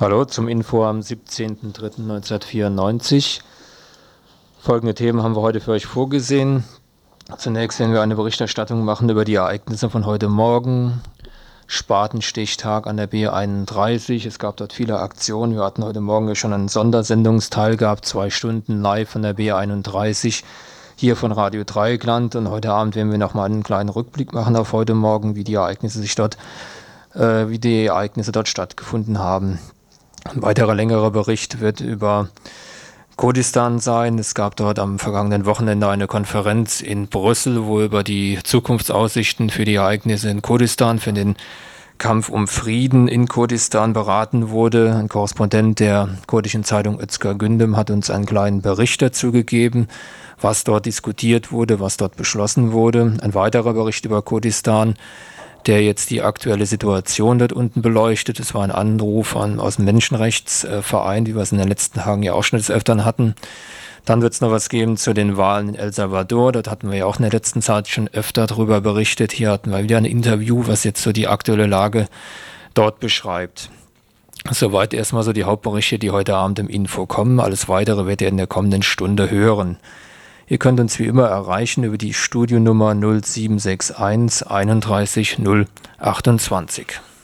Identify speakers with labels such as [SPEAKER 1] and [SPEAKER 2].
[SPEAKER 1] Hallo zum Info am 17.03.1994. Folgende Themen haben wir heute für euch vorgesehen. Zunächst werden wir eine Berichterstattung machen über die Ereignisse von heute Morgen. Spatenstichtag an der B31. Es gab dort viele Aktionen. Wir hatten heute Morgen ja schon einen Sondersendungsteil gehabt, zwei Stunden live von der B31 hier von Radio Dreieckland. Und heute Abend werden wir nochmal einen kleinen Rückblick machen auf heute Morgen, wie die Ereignisse sich dort, äh, wie die Ereignisse dort stattgefunden haben. Ein weiterer längerer Bericht wird über Kurdistan sein. Es gab dort am vergangenen Wochenende eine Konferenz in Brüssel, wo über die Zukunftsaussichten für die Ereignisse in Kurdistan, für den Kampf um Frieden in Kurdistan beraten wurde. Ein Korrespondent der kurdischen Zeitung Özgür Gündem hat uns einen kleinen Bericht dazu gegeben, was dort diskutiert wurde, was dort beschlossen wurde. Ein weiterer Bericht über Kurdistan der jetzt die aktuelle Situation dort unten beleuchtet. Es war ein Anruf an, aus dem Menschenrechtsverein, wie wir es in den letzten Tagen ja auch schon des Öfteren hatten. Dann wird es noch was geben zu den Wahlen in El Salvador. Dort hatten wir ja auch in der letzten Zeit schon öfter darüber berichtet. Hier hatten wir wieder ein Interview, was jetzt so die aktuelle Lage dort beschreibt. Soweit erstmal so die Hauptberichte, die heute Abend im Info kommen. Alles weitere werdet ihr in der kommenden Stunde hören. Ihr könnt uns wie immer erreichen über die Studionummer 0761 31 028.